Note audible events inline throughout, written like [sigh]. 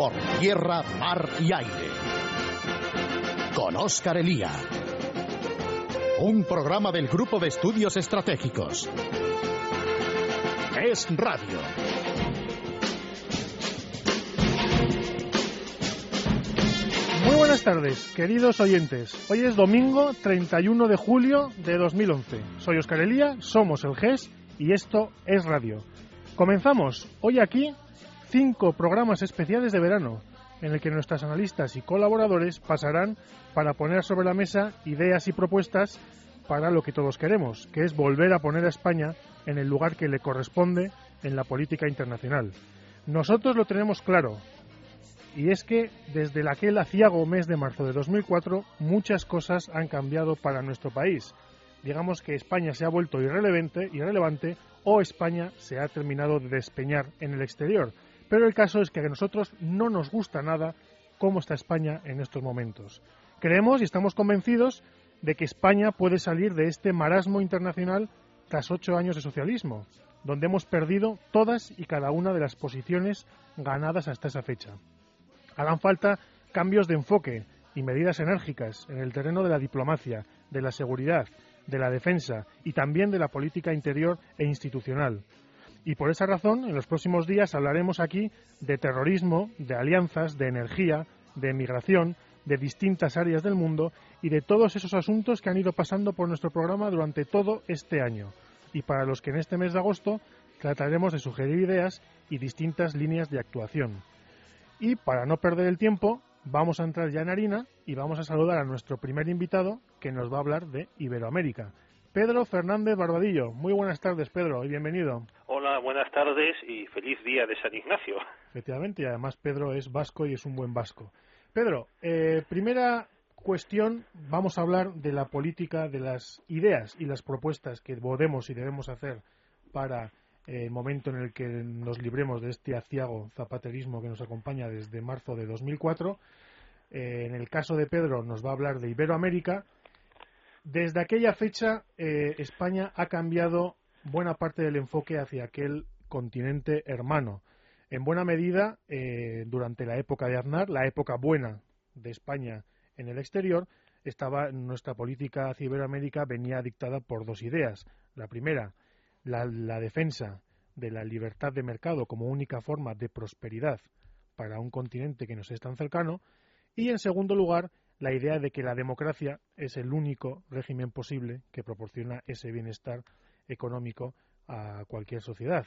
por tierra, mar y aire. Con Óscar Elía. Un programa del Grupo de Estudios Estratégicos. Es Radio. Muy buenas tardes, queridos oyentes. Hoy es domingo 31 de julio de 2011. Soy Óscar Elía, somos el GES y esto es Radio. Comenzamos hoy aquí cinco programas especiales de verano en el que nuestros analistas y colaboradores pasarán para poner sobre la mesa ideas y propuestas para lo que todos queremos, que es volver a poner a España en el lugar que le corresponde en la política internacional. Nosotros lo tenemos claro, y es que desde aquel aciago mes de marzo de 2004 muchas cosas han cambiado para nuestro país. Digamos que España se ha vuelto irrelevante, irrelevante o España se ha terminado de despeñar en el exterior. Pero el caso es que a nosotros no nos gusta nada cómo está España en estos momentos. Creemos y estamos convencidos de que España puede salir de este marasmo internacional tras ocho años de socialismo, donde hemos perdido todas y cada una de las posiciones ganadas hasta esa fecha. Harán falta cambios de enfoque y medidas enérgicas en el terreno de la diplomacia, de la seguridad, de la defensa y también de la política interior e institucional. Y por esa razón, en los próximos días hablaremos aquí de terrorismo, de alianzas, de energía, de migración, de distintas áreas del mundo y de todos esos asuntos que han ido pasando por nuestro programa durante todo este año. Y para los que en este mes de agosto trataremos de sugerir ideas y distintas líneas de actuación. Y para no perder el tiempo, vamos a entrar ya en harina y vamos a saludar a nuestro primer invitado que nos va a hablar de Iberoamérica. Pedro Fernández Barbadillo. Muy buenas tardes, Pedro, y bienvenido. Buenas tardes y feliz día de San Ignacio. Efectivamente, y además Pedro es vasco y es un buen vasco. Pedro, eh, primera cuestión, vamos a hablar de la política, de las ideas y las propuestas que podemos y debemos hacer para eh, el momento en el que nos libremos de este aciago zapaterismo que nos acompaña desde marzo de 2004. Eh, en el caso de Pedro nos va a hablar de Iberoamérica. Desde aquella fecha España ha cambiado buena parte del enfoque hacia aquel continente hermano en buena medida eh, durante la época de Aznar, la época buena de España en el exterior, estaba nuestra política hacia Iberoamérica venía dictada por dos ideas. La primera, la, la defensa de la libertad de mercado como única forma de prosperidad para un continente que nos es tan cercano, y en segundo lugar, la idea de que la democracia es el único régimen posible que proporciona ese bienestar económico a cualquier sociedad.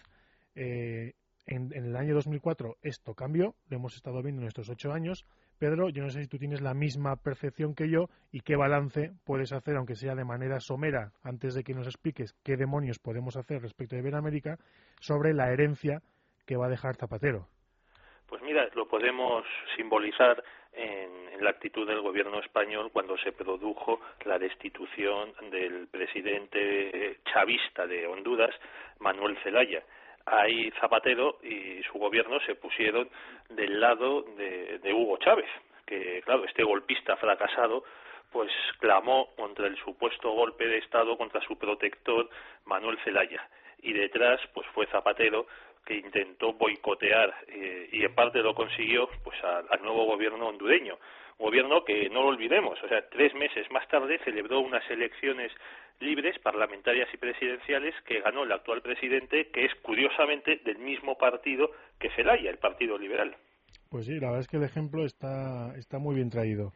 Eh, en, el año 2004 esto cambió, lo hemos estado viendo en estos ocho años. Pedro, yo no sé si tú tienes la misma percepción que yo y qué balance puedes hacer, aunque sea de manera somera, antes de que nos expliques qué demonios podemos hacer respecto de Iberoamérica, sobre la herencia que va a dejar Zapatero. Pues mira, lo podemos simbolizar en, en, la actitud del gobierno español cuando se produjo la destitución del presidente chavista de Honduras, Manuel Zelaya. Ahí Zapatero y su gobierno se pusieron del lado de, de Hugo Chávez, que claro, este golpista fracasado pues clamó contra el supuesto golpe de Estado contra su protector Manuel Zelaya. Y detrás pues fue Zapatero que intentó boicotear eh, y en parte lo consiguió pues al nuevo gobierno hondureño gobierno que no lo olvidemos o sea tres meses más tarde celebró unas elecciones libres, parlamentarias y presidenciales que ganó el actual presidente, que es curiosamente del mismo partido que Zelaya, el Partido Liberal. Pues sí, la verdad es que el ejemplo está, está muy bien traído.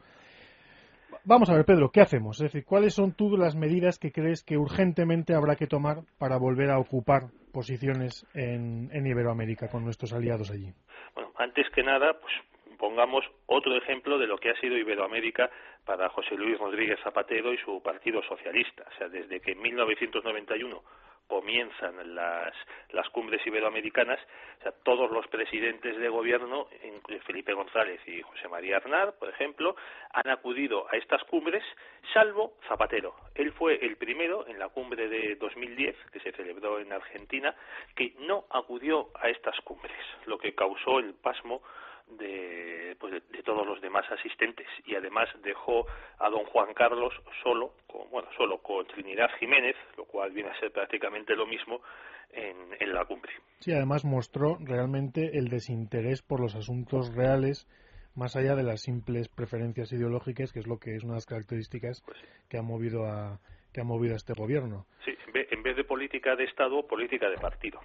Vamos a ver, Pedro, ¿qué hacemos? Es decir, ¿cuáles son tú las medidas que crees que urgentemente habrá que tomar para volver a ocupar posiciones en, en Iberoamérica con nuestros aliados allí? Bueno, antes que nada, pues pongamos otro ejemplo de lo que ha sido Iberoamérica para José Luis Rodríguez Zapatero y su Partido Socialista. O sea, desde que en 1991 comienzan las, las cumbres iberoamericanas, o todos los presidentes de gobierno, Felipe González y José María Arnar, por ejemplo, han acudido a estas cumbres, salvo Zapatero. Él fue el primero en la cumbre de 2010, que se celebró en Argentina, que no acudió a estas cumbres, lo que causó el pasmo de, pues de, todos los demás asistentes y además dejó a don Juan Carlos solo con, bueno, solo con Trinidad Jiménez, lo cual viene a ser prácticamente lo mismo en, en la cumbre. Sí, además mostró realmente el desinterés por los asuntos reales más allá de las simples preferencias ideológicas, que es lo que es una de las características pues que ha movido a que ha movido a este gobierno. Sí, en vez, de política de Estado, política de partido.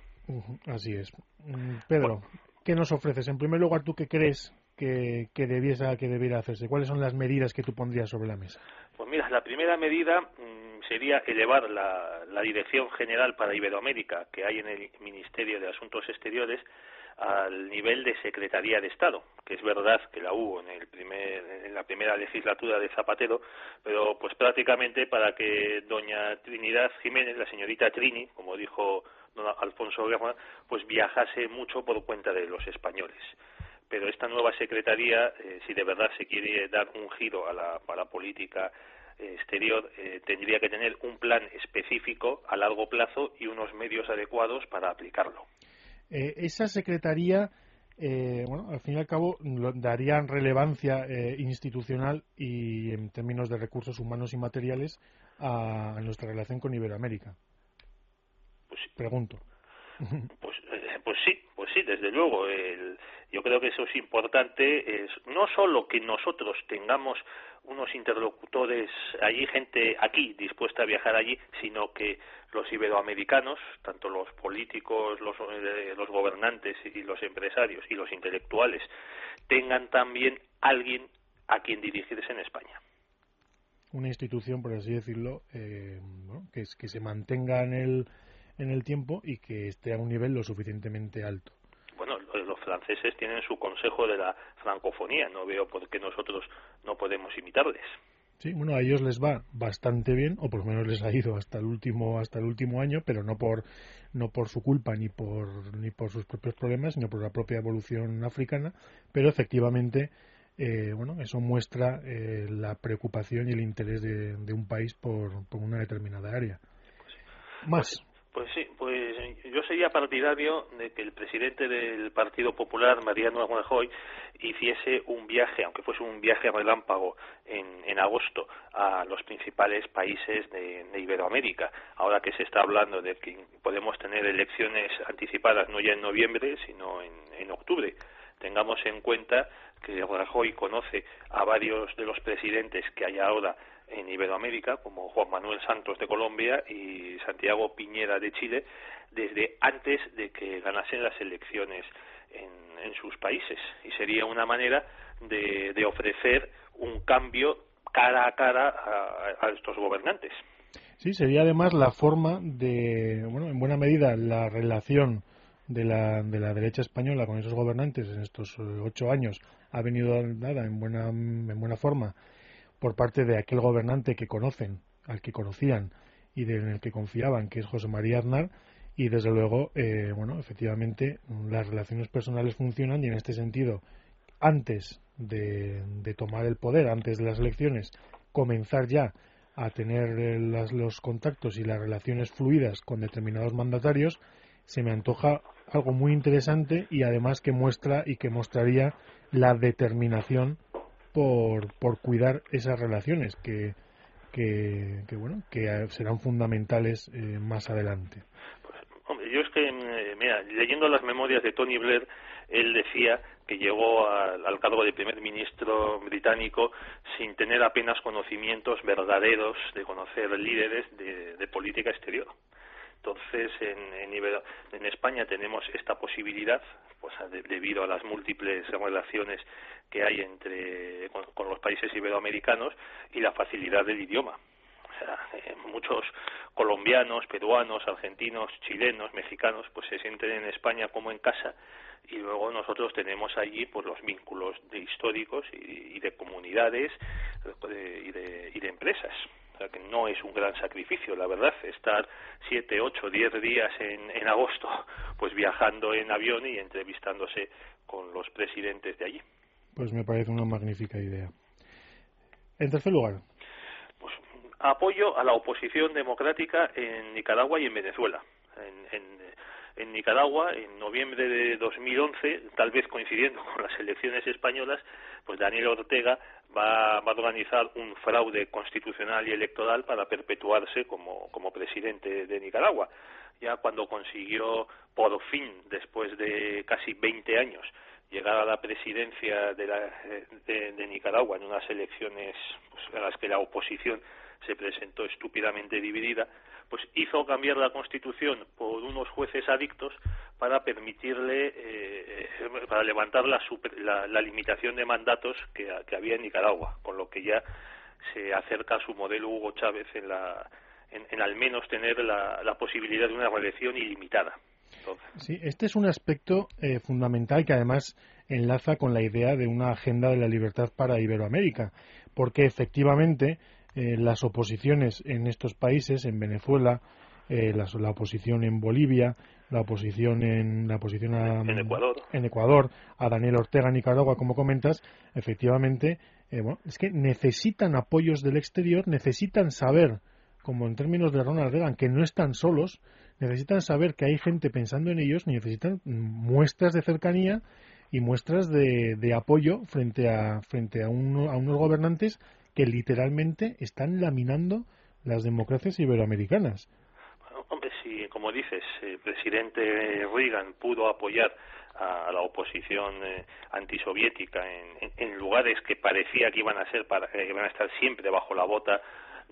así es. Mm, Pedro, ¿qué nos ofreces? En primer lugar, ¿tú qué crees que, que, debiese, que debiera hacerse? ¿Cuáles son las medidas que tú pondrías sobre la mesa? Pues mira, la primera medida mm, sería elevar la, la Dirección General para Iberoamérica que hay en el Ministerio de Asuntos Exteriores al nivel de Secretaría de Estado, que es verdad que la hubo en, el primer, en la primera legislatura de Zapatero, pero pues prácticamente para que doña Trinidad Jiménez, la señorita Trini, como dijo don Alfonso Guerra, pues viajase mucho por cuenta de los españoles. Pero esta nueva secretaría, eh, si de verdad se quiere dar un giro a la, a la política exterior eh, tendría que tener un plan específico a largo plazo y unos medios adecuados para aplicarlo. Eh, esa secretaría, eh, bueno, al fin y al cabo, darían relevancia eh, institucional y en términos de recursos humanos y materiales a, nuestra relación con Iberoamérica. Pues Pregunto. [laughs] Pues, pues sí, pues sí, desde luego. El, yo creo que eso es importante, es no solo que nosotros tengamos unos interlocutores allí, gente aquí dispuesta a viajar allí, sino que los iberoamericanos, tanto los políticos, los, eh, los gobernantes y los empresarios y los intelectuales, tengan también alguien a quien dirigirse en España. Una institución, por así decirlo, eh, que se mantenga en el, en el tiempo y que esté a un nivel lo suficientemente alto bueno, los franceses tienen su consejo de la francofonía, no veo por qué nosotros no podemos imitarles. Sí, bueno, a ellos les va bastante bien, o por lo menos les ha ido hasta el último hasta el último año, pero no por no por su culpa ni por ni por sus propios problemas, sino por la propia evolución africana, pero efectivamente eh, bueno, eso muestra eh, la preocupación y el interés de, un país por, por una determinada área. Pues Más. Pues sí, pues yo sería partidario de que el presidente del Partido Popular, Mariano Rajoy, hiciese un viaje, aunque fuese un viaje relámpago en, en agosto, a los principales países de, Iberoamérica. Ahora que se está hablando de que podemos tener elecciones anticipadas no ya en noviembre, sino en, en octubre. Tengamos en cuenta que Rajoy conoce a varios de los presidentes que hay ahora en Iberoamérica, como Juan Manuel Santos de Colombia y Santiago Piñera de Chile, desde antes de que ganasen las elecciones en, sus países. Y sería una manera de, de ofrecer un cambio cara a cara a, a, estos gobernantes. Sí, sería además la forma de, bueno, en buena medida, la relación de la, de la derecha española con esos gobernantes en estos eh, ocho años ha venido dada en buena, en buena forma por parte de aquel gobernante que conocen, al que conocían y en el que confiaban, que es José María Aznar, y desde luego, eh, bueno, efectivamente, las relaciones personales funcionan y en este sentido, antes de, tomar el poder, antes de las elecciones, comenzar ya a tener eh, los contactos y las relaciones fluidas con determinados mandatarios, se me antoja algo muy interesante y además que muestra y que mostraría la determinación por, por cuidar esas relaciones que, que, bueno que serán fundamentales eh, más adelante. Pues, hombre, yo es que, eh, mira, leyendo las memorias de Tony Blair, él decía que llegó al, cargo de primer ministro británico sin tener apenas conocimientos verdaderos de conocer líderes de, de política exterior. Entonces, en, en, España tenemos esta posibilidad, pues debido a las múltiples relaciones que hay entre con, los países iberoamericanos y la facilidad del idioma. O sea, eh, muchos colombianos, peruanos, argentinos, chilenos, mexicanos, pues se sienten en España como en casa y luego nosotros tenemos allí pues los vínculos de históricos y, de comunidades y, de, y de empresas que no es un gran sacrificio, la verdad, estar siete, ocho, diez días en, en agosto, [laughs] pues viajando en avión y entrevistándose con los presidentes de allí. Pues me parece una magnífica idea. En tercer lugar. Pues apoyo a la oposición democrática en Nicaragua y en Venezuela. En, en Nicaragua en noviembre de 2011, tal vez coincidiendo con las elecciones españolas, pues Daniel Ortega va, a organizar un fraude constitucional y electoral para perpetuarse como, como presidente de Nicaragua. Ya cuando consiguió por fin, después de casi 20 años, llegar a la presidencia de, la, de, Nicaragua en unas elecciones pues, en las que la oposición se presentó estúpidamente dividida, pues hizo cambiar la Constitución por unos jueces adictos para permitirle, eh, para levantar la, la, limitación de mandatos que, había en Nicaragua, con lo que ya se acerca a su modelo Hugo Chávez en, la, en, al menos tener la, posibilidad de una reelección ilimitada. Sí, este es un aspecto eh, fundamental que además enlaza con la idea de una agenda de la libertad para Iberoamérica, porque efectivamente eh, las oposiciones en estos países, en Venezuela, eh, la, oposición en Bolivia, la oposición en la oposición en, Ecuador. en Ecuador, a Daniel Ortega en Nicaragua, como comentas, efectivamente, eh, bueno, es que necesitan apoyos del exterior, necesitan saber, como en términos de Ronald Reagan, que no están solos, necesitan saber que hay gente pensando en ellos, necesitan muestras de cercanía y muestras de, de apoyo frente a frente a, uno, a unos gobernantes que literalmente están laminando las democracias iberoamericanas. hombre, si, como dices, el presidente Reagan pudo apoyar a la oposición eh, antisoviética en, en, lugares que parecía que iban a ser para, que iban a estar siempre bajo la bota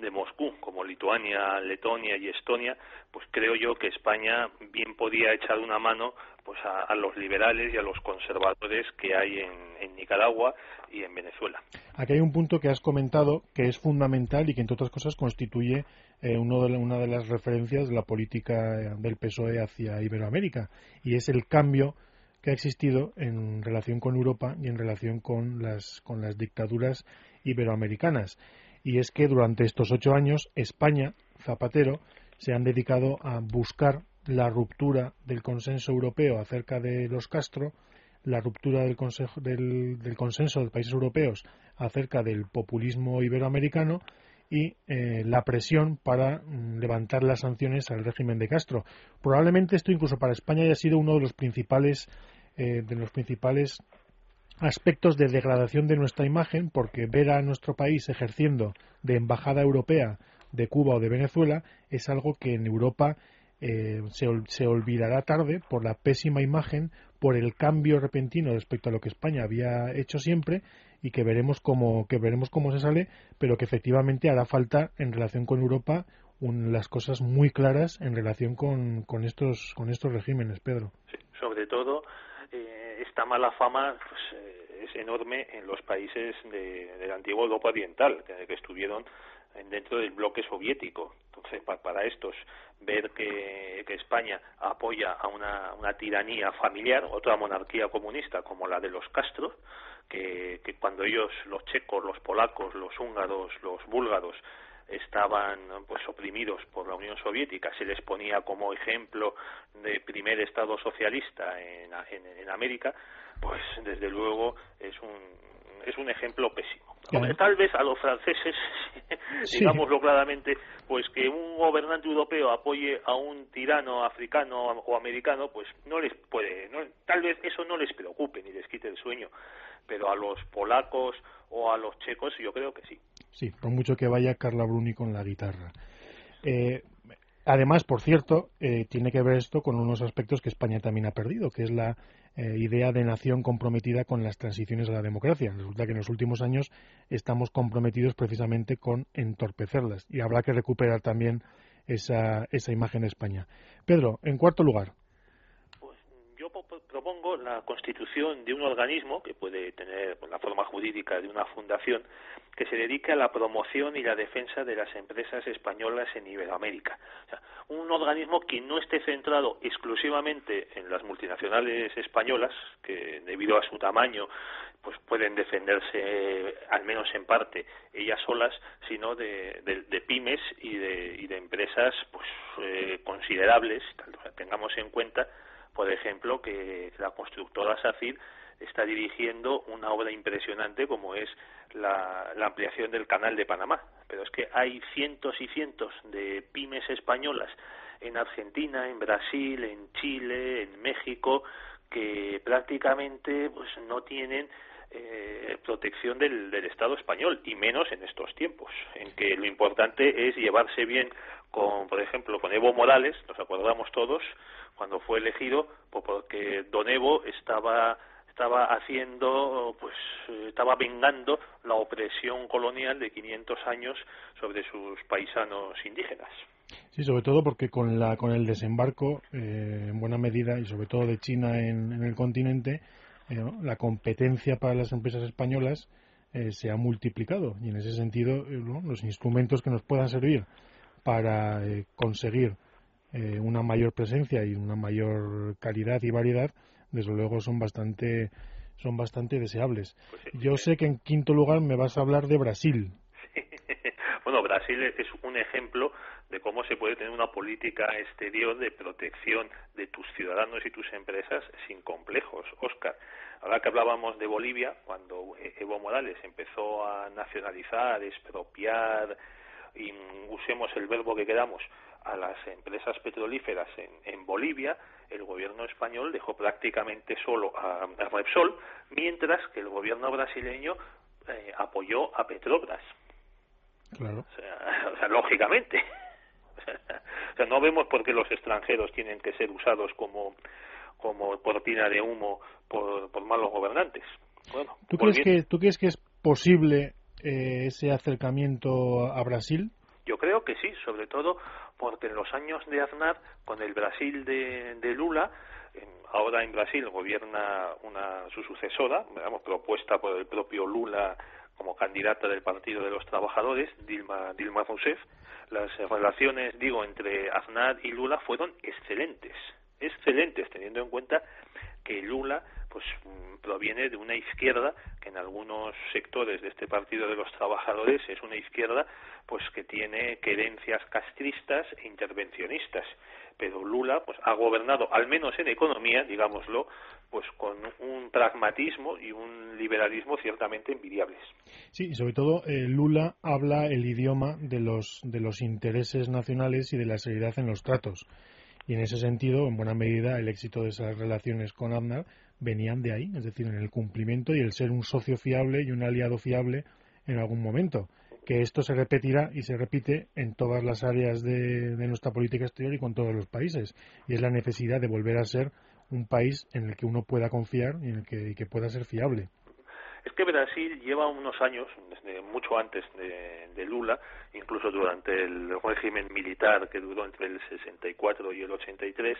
de Moscú, como Lituania, Letonia y Estonia, pues creo yo que España bien podía echar una mano pues a, los liberales y a los conservadores que hay en, Nicaragua y en Venezuela. Aquí hay un punto que has comentado que es fundamental y que entre otras cosas constituye eh, uno de, una de las referencias de la política del PSOE hacia Iberoamérica y es el cambio que ha existido en relación con Europa y en relación con las dictaduras iberoamericanas y es que durante estos ocho años España, Zapatero, se han dedicado a buscar la ruptura del consenso europeo acerca de los Castro, la ruptura del, del, consenso de países europeos acerca del populismo iberoamericano y eh, la presión para mm, levantar las sanciones al régimen de Castro. Probablemente esto incluso para España haya sido uno de los principales eh, de los principales aspectos de degradación de nuestra imagen, porque ver a nuestro país ejerciendo de embajada europea de Cuba o de Venezuela es algo que en Europa eh, se, olvidará tarde por la pésima imagen, por el cambio repentino respecto a lo que España había hecho siempre y que veremos cómo, que veremos cómo se sale, pero que efectivamente hará falta en relación con Europa las cosas muy claras en relación con, con, estos, con estos regímenes, Pedro. sobre todo eh, esta mala fama pues, eh, enorme en los países de, de la antigua Europa Oriental, que, estuvieron dentro del bloque soviético. Entonces, para, estos, ver que, España apoya a una, una, tiranía familiar, otra monarquía comunista como la de los Castro, que, que cuando ellos, los checos, los polacos, los húngaros, los búlgaros, estaban pues oprimidos por la Unión Soviética. Se les ponía como ejemplo de primer estado socialista en, en, América pues desde luego es un es un ejemplo pésimo. Tal vez a los franceses [laughs] digámoslo claramente pues que un gobernante europeo apoye a un tirano africano o americano pues no les puede no, tal vez eso no les preocupe ni les quite el sueño. Pero a los polacos o a los checos yo creo que sí Sí, por mucho que vaya Carla Bruni con la guitarra. Eh, además, por cierto, eh, tiene que ver esto con unos aspectos que España también ha perdido, que es la eh, idea de nación comprometida con las transiciones a la democracia. Resulta que en los últimos años estamos comprometidos precisamente con entorpecerlas y habrá que recuperar también esa, esa imagen de España. Pedro, en cuarto lugar la constitución de un organismo que puede tener la forma jurídica de una fundación que se dedique a la promoción y la defensa de las empresas españolas en Iberoamérica. O sea, un organismo que no esté centrado exclusivamente en las multinacionales españolas, que debido a su tamaño pues pueden defenderse al menos en parte ellas solas, sino de, pymes y de, y de empresas pues eh, considerables, tengamos en cuenta por ejemplo, que la constructora SACIR está dirigiendo una obra impresionante como es la, ampliación del canal de Panamá. Pero es que hay cientos y cientos de pymes españolas en Argentina, en Brasil, en Chile, en México, que prácticamente pues no tienen eh, protección del, del Estado español y menos en estos tiempos en que lo importante es llevarse bien con por ejemplo con Evo Morales nos acordamos todos cuando fue elegido pues porque don Evo estaba estaba haciendo, pues eh, estaba vengando la opresión colonial de 500 años sobre sus paisanos indígenas. Sí, sobre todo porque con, la, con el desembarco, eh, en buena medida, y sobre todo de China en, el continente, eh, la competencia para las empresas españolas se ha multiplicado. Y en ese sentido, los instrumentos que nos puedan servir para conseguir una mayor presencia y una mayor calidad y variedad, desde luego son bastante son bastante deseables. Pues Yo sé que en quinto lugar me vas a hablar de Brasil. [laughs] Bueno, Brasil es un ejemplo de cómo se puede tener una política exterior de protección de tus ciudadanos y tus empresas sin complejos. Oscar, ahora que hablábamos de Bolivia, cuando Evo Morales empezó a nacionalizar, expropiar, y usemos el verbo que queramos, a las empresas petrolíferas en, Bolivia, el gobierno español dejó prácticamente solo a, Repsol, mientras que el gobierno brasileño eh, apoyó a Petrobras. Claro. [laughs] O sea, lógicamente. O sea, no vemos por qué los extranjeros tienen que ser usados como, como cortina de humo por, por malos gobernantes. Bueno, ¿Tú, crees que, ¿Tú crees que es posible eh, ese acercamiento a Brasil? Yo creo que sí, sobre todo porque en los años de Aznar, con el Brasil de, Lula, ahora en Brasil gobierna una, su sucesora, digamos, propuesta por el propio Lula como candidata del Partido de los Trabajadores, Dilma, Dilma Rousseff, las relaciones, digo, entre Aznar y Lula fueron excelentes, excelentes, teniendo en cuenta que Lula pues mm, proviene de una izquierda que en algunos sectores de este Partido de los Trabajadores es una izquierda pues que tiene querencias castristas e intervencionistas. Pero Lula pues ha gobernado al menos en economía digámoslo pues con un pragmatismo y un liberalismo ciertamente envidiables. Sí y sobre todo eh, Lula habla el idioma de los de los intereses nacionales y de la seriedad en los tratos. Y en ese sentido en buena medida el éxito de esas relaciones con Aznar venían de ahí, es decir, en el cumplimiento y el ser un socio fiable y un aliado fiable en algún momento. Que esto se repetirá y se repite en todas las áreas de, nuestra política exterior y con todos los países. Y es la necesidad de volver a ser un país en el que uno pueda confiar y en el que, y que pueda ser fiable es que Brasil lleva unos años, desde mucho antes de, Lula, incluso durante el régimen militar que duró entre el 64 y el 83,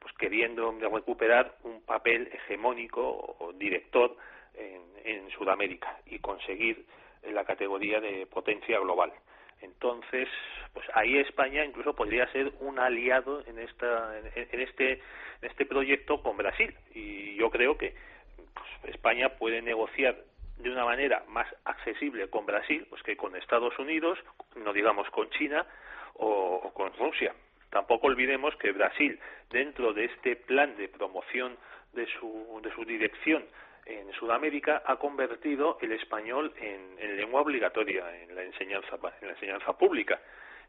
pues queriendo recuperar un papel hegemónico o director en, en Sudamérica y conseguir la categoría de potencia global. Entonces, pues ahí España incluso podría ser un aliado en esta en, este en este proyecto con Brasil y yo creo que pues, España puede negociar de una manera más accesible con Brasil pues que con Estados Unidos, no digamos con China o, con Rusia. Tampoco olvidemos que Brasil, dentro de este plan de promoción de su, de su dirección en Sudamérica, ha convertido el español en, en lengua obligatoria en la enseñanza, en la enseñanza pública.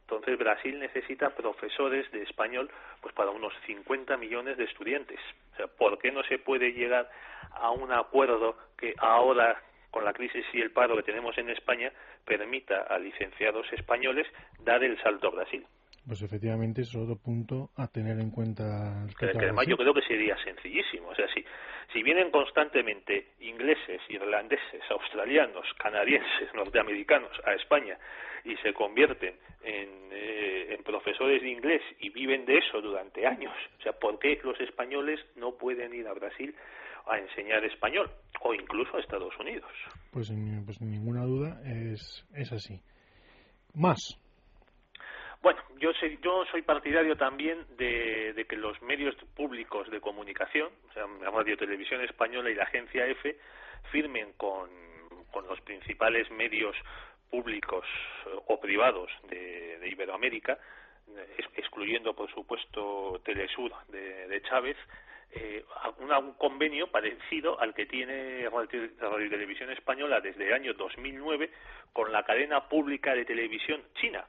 Entonces Brasil necesita profesores de español pues para unos 50 millones de estudiantes. O sea, ¿por qué no se puede llegar a un acuerdo que ahora con la crisis y el paro que tenemos en España permita a licenciados españoles dar el salto a Brasil? Pues efectivamente es otro punto a tener en cuenta. Que, además yo creo que sería sencillísimo. O sea, si, si vienen constantemente ingleses, irlandeses, australianos, canadienses, [laughs] norteamericanos a España y se convierten en, eh, en profesores de inglés y viven de eso durante años, o sea, ¿por qué los españoles no pueden ir a Brasil a enseñar español o incluso a Estados Unidos? Pues, pues ninguna duda es, es así. Más. Bueno, yo soy, yo soy partidario también de, que los medios públicos de comunicación, o sea, la Radio Televisión Española y la Agencia EFE, firmen con, los principales medios públicos eh, o privados de, Iberoamérica, excluyendo, por supuesto, Telesur de, Chávez, eh, un convenio parecido al que tiene Radio Televisión Española desde el año 2009 con la cadena pública de televisión china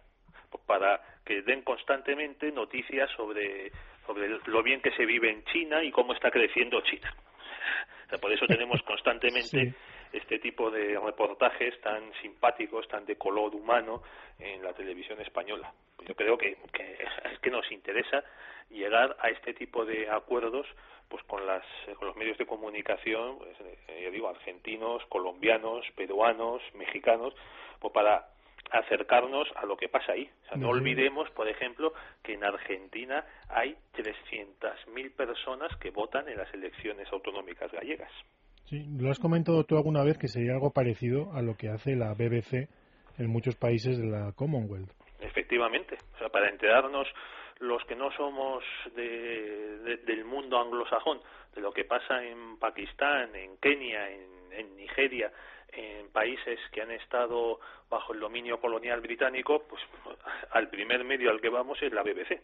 para que den constantemente noticias sobre, sobre lo bien que se vive en China y cómo está creciendo China. por eso tenemos [laughs] constantemente este tipo de reportajes tan simpáticos, tan de color humano en la televisión española. Yo creo que, es que nos interesa llegar a este tipo de acuerdos pues con las con los medios de comunicación pues, eh, digo argentinos colombianos peruanos mexicanos pues para acercarnos a lo que pasa ahí. no olvidemos, por ejemplo, que en Argentina hay 300.000 personas que votan en las elecciones autonómicas gallegas. Sí, lo has comentado tú alguna vez que sería algo parecido a lo que hace la BBC en muchos países de la Commonwealth. Efectivamente, o sea, para enterarnos los que no somos de, del mundo anglosajón, de lo que pasa en Pakistán, en Kenia, en, Nigeria, en países que han estado bajo el dominio colonial británico, pues al primer medio al que vamos es la BBC.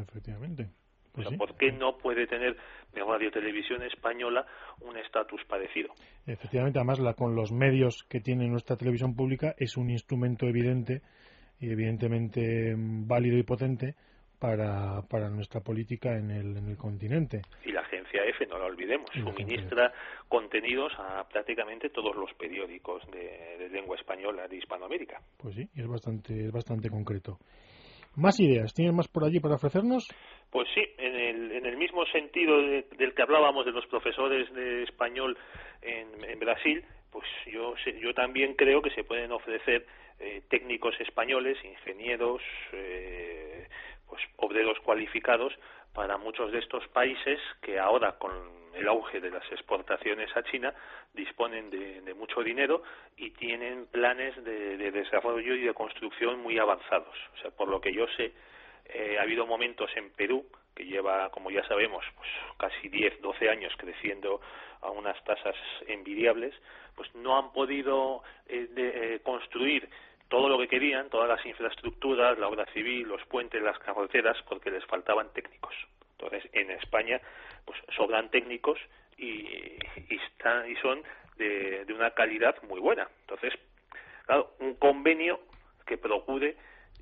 Efectivamente. Pues ¿Por qué no puede tener la radio televisión española un estatus parecido? Efectivamente, además la, con los medios que tiene nuestra televisión pública es un instrumento evidente y evidentemente mm, válido y potente para, para nuestra política en el, en el continente. Y la EFE, no la olvidemos, suministra contenidos a prácticamente todos los periódicos de, de, lengua española de Hispanoamérica. Pues sí, es bastante, es bastante concreto. ¿Más ideas? ¿Tienen más por allí para ofrecernos? Pues sí, en el, en el mismo sentido del que hablábamos de los profesores de español en, en Brasil, pues yo, yo también creo que se pueden ofrecer eh, técnicos españoles, ingenieros, eh, pues obreros cualificados para muchos de estos países que ahora con el auge de las exportaciones a China disponen de, mucho dinero y tienen planes de, desarrollo y de construcción muy avanzados. O sea, por lo que yo sé, eh, ha habido momentos en Perú que lleva, como ya sabemos, pues casi 10, 12 años creciendo a unas tasas envidiables, pues no han podido eh, de, eh, construir todo lo que querían, todas las infraestructuras, la obra civil, los puentes, las carreteras, porque les faltaban técnicos. Entonces, en España, pues sobran técnicos y, y, están, y son de, una calidad muy buena. Entonces, claro, un convenio que procure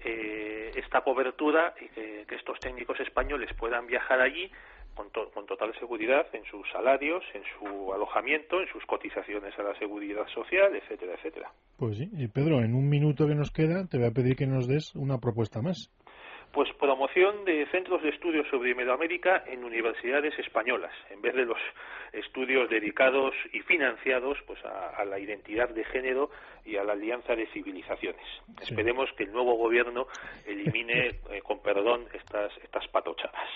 eh, esta cobertura y que, estos técnicos españoles puedan viajar allí con, con, total seguridad en sus salarios, en su alojamiento, en sus cotizaciones a la seguridad social, etcétera, etcétera. Pues sí, y Pedro, en un minuto que nos queda, te voy a pedir que nos des una propuesta más. Pues promoción de centros de estudios sobre Iberoamérica en universidades españolas, en vez de los estudios dedicados y financiados pues a, la identidad de género y a la alianza de civilizaciones. Esperemos que el nuevo gobierno elimine, [laughs] eh, con perdón, estas, estas patochadas.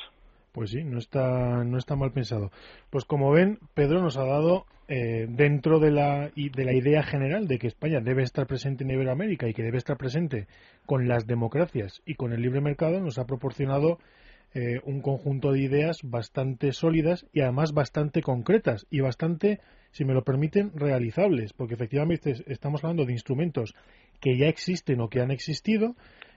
Pues sí, no está, no está mal pensado. Pues como ven, Pedro nos ha dado eh, dentro de la, de la idea general de que España debe estar presente en Iberoamérica y que debe estar presente con las democracias y con el libre mercado, nos ha proporcionado eh, un conjunto de ideas bastante sólidas y además bastante concretas y bastante, si me lo permiten, realizables, porque efectivamente estamos hablando de instrumentos que ya existen o que han existido,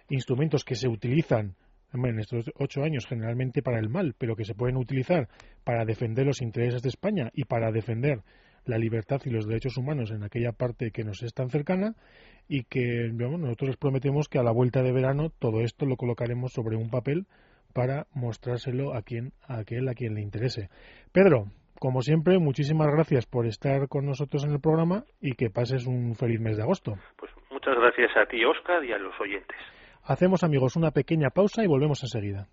instrumentos que se utilizan en estos ocho años generalmente para el mal, pero que se pueden utilizar para defender los intereses de España y para defender la libertad y los derechos humanos en aquella parte que nos es tan cercana y que nosotros les prometemos que a la vuelta de verano todo esto lo colocaremos sobre un papel para mostrárselo a quien a aquel a quien le interese. Pedro, como siempre, muchísimas gracias por estar con nosotros en el programa y que pases un feliz mes de agosto. Pues muchas gracias a ti, Oscar, y a los oyentes. Hacemos amigos una pequeña pausa y volvemos enseguida.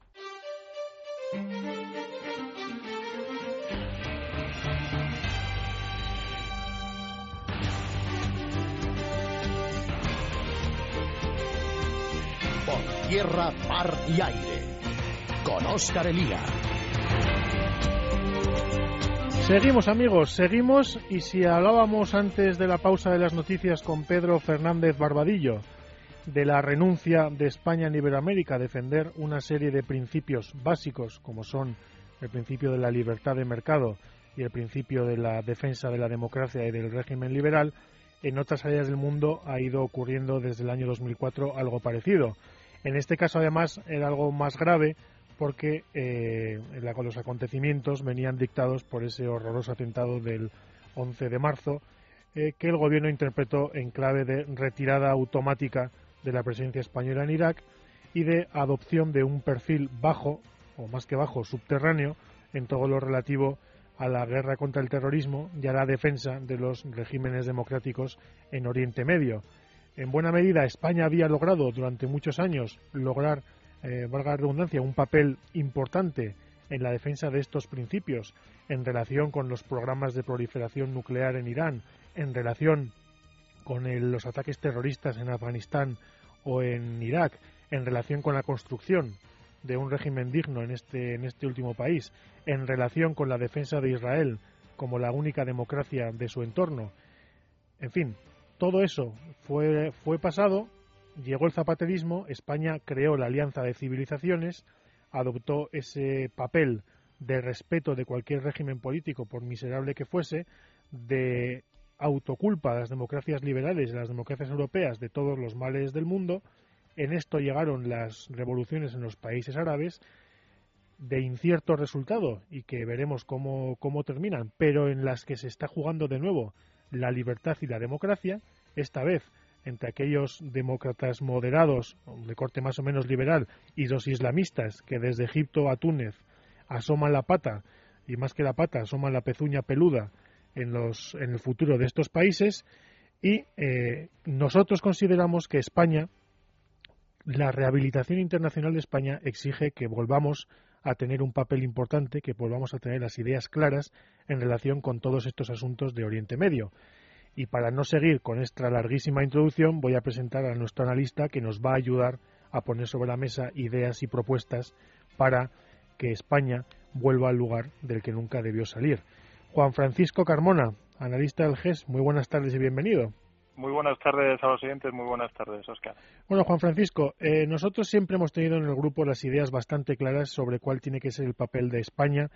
Por tierra, mar y aire. Con Oscar Elía. Seguimos amigos, seguimos y si hablábamos antes de la pausa de las noticias con Pedro Fernández Barbadillo de la renuncia de España en Iberoamérica a defender una serie de principios básicos como son el principio de la libertad de mercado y el principio de la defensa de la democracia y del régimen liberal, en otras áreas del mundo ha ido ocurriendo desde el año 2004 algo parecido. En este caso, además, era algo más grave porque eh, los acontecimientos venían dictados por ese horroroso atentado del 11 de marzo eh, que el gobierno interpretó en clave de retirada automática de la presencia española en Irak y de adopción de un perfil bajo, o más que bajo, subterráneo, en todo lo relativo a la guerra contra el terrorismo y a la defensa de los regímenes democráticos en Oriente Medio. En buena medida, España había logrado durante muchos años lograr, eh, valga la redundancia, un papel importante en la defensa de estos principios en relación con los programas de proliferación nuclear en Irán, en relación con los ataques terroristas en Afganistán o en Irak, en relación con la construcción de un régimen digno en este, en este último país, en relación con la defensa de Israel como la única democracia de su entorno. En fin, todo eso fue, fue pasado, llegó el zapaterismo, España creó la Alianza de Civilizaciones, adoptó ese papel de respeto de cualquier régimen político, por miserable que fuese, de autoculpa a las democracias liberales y a las democracias europeas de todos los males del mundo, en esto llegaron las revoluciones en los países árabes de incierto resultado y que veremos cómo, cómo terminan, pero en las que se está jugando de nuevo la libertad y la democracia, esta vez entre aquellos demócratas moderados, de corte más o menos liberal, y los islamistas que desde Egipto a Túnez asoman la pata, y más que la pata, asoman la pezuña peluda en, los, en el futuro de estos países, y eh, nosotros consideramos que España la rehabilitación internacional de España exige que volvamos a tener un papel importante, que volvamos a tener las ideas claras en relación con todos estos asuntos de Oriente Medio. Y para no seguir con esta larguísima introducción, voy a presentar a nuestro analista que nos va a ayudar a poner sobre la mesa ideas y propuestas para que España vuelva al lugar del que nunca debió salir. Juan Francisco Carmona, analista del GES, muy buenas tardes y bienvenido. Muy buenas tardes a los siguientes, muy buenas tardes, Oscar. Bueno, Juan Francisco, eh, nosotros siempre hemos tenido en el grupo las ideas bastante claras sobre cuál tiene que ser el papel de España.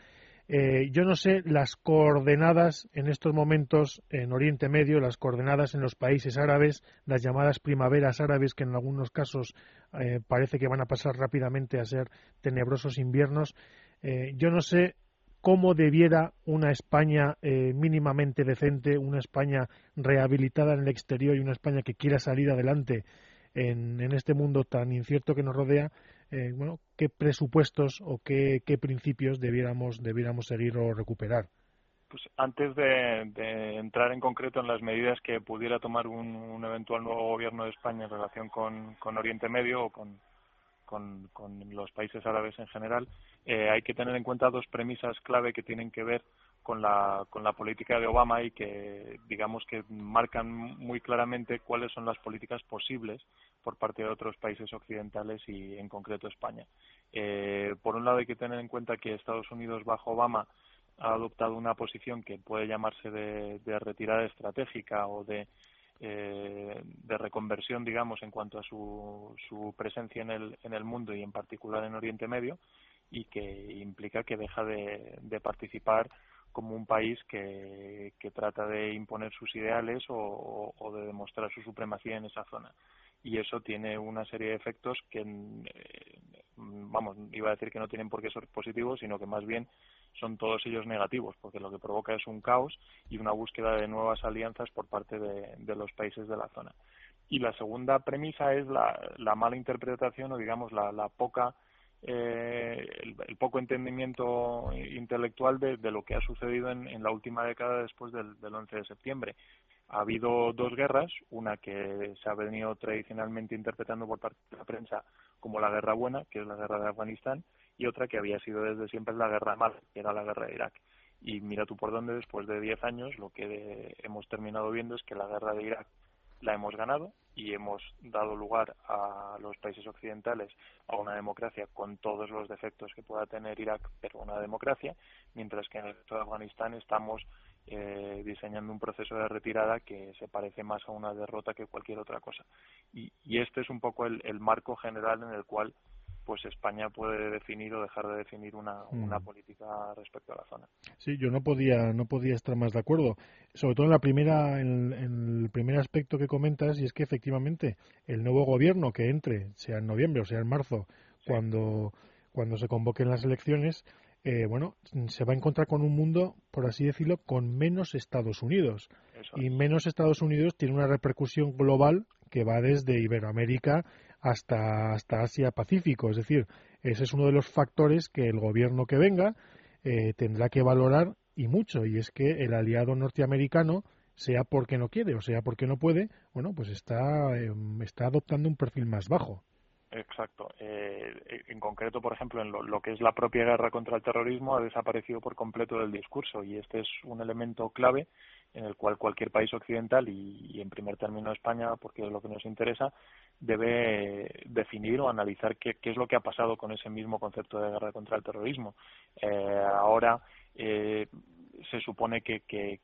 Eh, yo no sé las coordenadas en estos momentos en Oriente Medio, las coordenadas en los países árabes, las llamadas primaveras árabes que en algunos casos eh, parece que van a pasar rápidamente a ser tenebrosos inviernos. yo no sé cómo debiera una España eh, mínimamente decente, una España rehabilitada en el exterior y una España que quiera salir adelante en, este mundo tan incierto que nos rodea, eh, bueno, qué presupuestos o qué, principios debiéramos, debiéramos seguir o recuperar. Pues antes de, entrar en concreto en las medidas que pudiera tomar un, eventual nuevo gobierno de España en relación con Oriente Medio o con, con, los países árabes en general, eh, hay que tener en cuenta dos premisas clave que tienen que ver con la, con la política de Obama y que, digamos, que marcan muy claramente cuáles son las políticas posibles por parte de otros países occidentales y, en concreto, España. Eh, por un lado, hay que tener en cuenta que Estados Unidos, bajo Obama, ha adoptado una posición que puede llamarse de retirada estratégica o de eh, de reconversión, digamos, en cuanto a su, su presencia en el, en el mundo y en particular en Oriente Medio, y que implica que deja de, de participar como un país que, que, trata de imponer sus ideales o, o, de demostrar su supremacía en esa zona. Y eso tiene una serie de efectos que, eh, vamos, iba a decir que no tienen por qué ser positivos, sino que más bien son todos ellos negativos, porque lo que provoca es un caos y una búsqueda de nuevas alianzas por parte de, los países de la zona. Y la segunda premisa es la, la mala interpretación o, digamos, la, la poca eh, el, poco entendimiento intelectual de, lo que ha sucedido en, la última década después del, del 11 de septiembre. Ha habido dos guerras, una que se ha venido tradicionalmente interpretando por parte de la prensa como la guerra buena, que es la guerra de Afganistán, y otra que había sido desde siempre la guerra mala, que era la guerra de Irak. Y mira tú por dónde, después de diez años, lo que hemos terminado viendo es que la guerra de Irak la hemos ganado y hemos dado lugar a los países occidentales a una democracia con todos los defectos que pueda tener Irak, pero una democracia, mientras que en el resto de Afganistán estamos eh, diseñando un proceso de retirada que se parece más a una derrota que cualquier otra cosa. Y, este es un poco el marco general en el cual pues España puede definir o dejar de definir una, una mm. política respecto a la zona. Sí, yo no podía no podía estar más de acuerdo, sobre todo en la primera en, el primer aspecto que comentas y es que efectivamente el nuevo gobierno que entre, sea en noviembre o sea en marzo, cuando cuando se convoquen las elecciones, eh, bueno, se va a encontrar con un mundo, por así decirlo, con menos Estados Unidos. y menos Estados Unidos tiene una repercusión global que va desde Iberoamérica hasta, hasta Asia-Pacífico. Es decir, ese es uno de los factores que el gobierno que venga eh, tendrá que valorar y mucho, y es que el aliado norteamericano, sea porque no quiere o sea porque no puede, bueno, pues está, em, está adoptando un perfil más bajo. Exacto. Eh, en concreto, por ejemplo, en lo, que es la propia guerra contra el terrorismo ha desaparecido por completo del discurso y este es un elemento clave en el cual cualquier país occidental y, en primer término España, porque es lo que nos interesa, debe definir o analizar qué, es lo que ha pasado con ese mismo concepto de guerra contra el terrorismo. Eh, ahora eh, se supone que, que,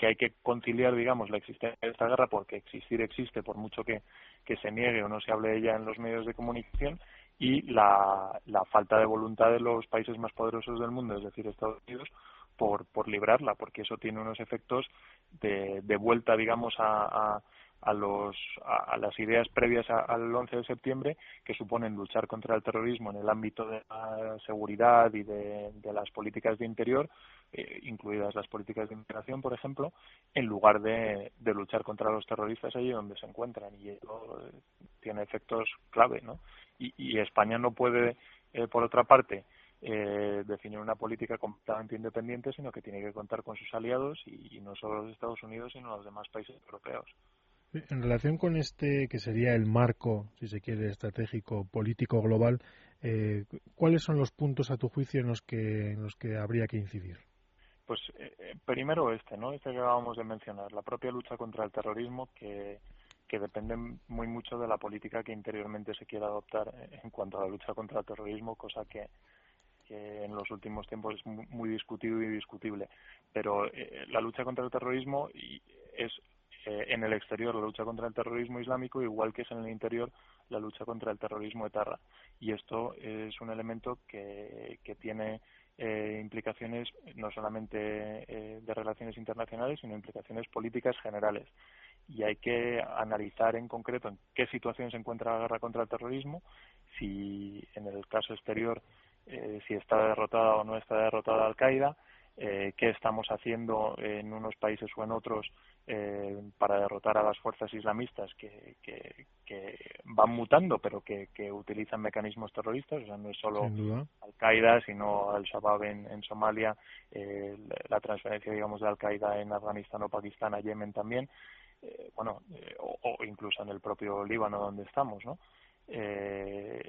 hay que conciliar, digamos, la existencia de esta guerra, porque existir existe, por mucho que, que se niegue o no se hable de ella en los medios de comunicación, y la, la falta de voluntad de los países más poderosos del mundo, es decir, Estados Unidos, por, por librarla, porque eso tiene unos efectos de, de vuelta, digamos, a, a, los, a, las ideas previas al 11 de septiembre, que suponen luchar contra el terrorismo en el ámbito de la seguridad y de, de las políticas de interior, eh, incluidas las políticas de inmigración, por ejemplo, en lugar de, de, luchar contra los terroristas allí donde se encuentran. Y eso eh, tiene efectos clave, ¿no? Y, y España no puede, eh, por otra parte, eh, definir una política completamente independiente, sino que tiene que contar con sus aliados y, no solo los Estados Unidos, sino los demás países europeos. En relación con este, que sería el marco, si se quiere, estratégico, político global, eh, ¿cuáles son los puntos, a tu juicio, en los que, en los que habría que incidir? Pues eh, primero este, ¿no? Este que acabamos de mencionar, la propia lucha contra el terrorismo, que, que depende muy mucho de la política que interiormente se quiera adoptar en cuanto a la lucha contra el terrorismo, cosa que, que en los últimos tiempos es muy, discutido y discutible. Pero eh, la lucha contra el terrorismo es eh, en el exterior la lucha contra el terrorismo islámico, igual que es en el interior la lucha contra el terrorismo etarra. Y esto es un elemento que, que tiene eh, implicaciones no solamente de relaciones internacionales, sino implicaciones políticas generales. Y hay que analizar en concreto en qué situación se encuentra la guerra contra el terrorismo, si en el caso exterior eh, si está derrotada o no está derrotada Al-Qaeda, eh, qué estamos haciendo en unos países o en otros eh, para derrotar a las fuerzas islamistas que, que, van mutando, pero que, utilizan mecanismos terroristas, o sea, no es solo Al-Qaeda, sino Al-Shabaab en, Somalia, la transferencia, digamos, de Al-Qaeda en Afganistán o Pakistán a Yemen también, bueno, o, o, incluso en el propio Líbano donde estamos, ¿no? Eh,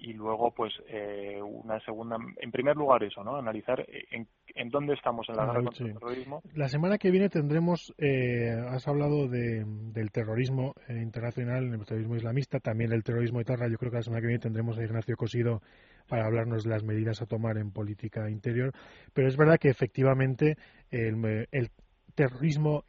y luego pues eh, una segunda en primer lugar eso no analizar en, en dónde estamos en la guerra contra el terrorismo. La semana que viene tendremos eh, has hablado de, del terrorismo internacional el terrorismo islamista también el terrorismo etarra yo creo que la semana que viene tendremos a Ignacio Cosido para hablarnos de las medidas a tomar en política interior. Pero es verdad que efectivamente el, el terrorismo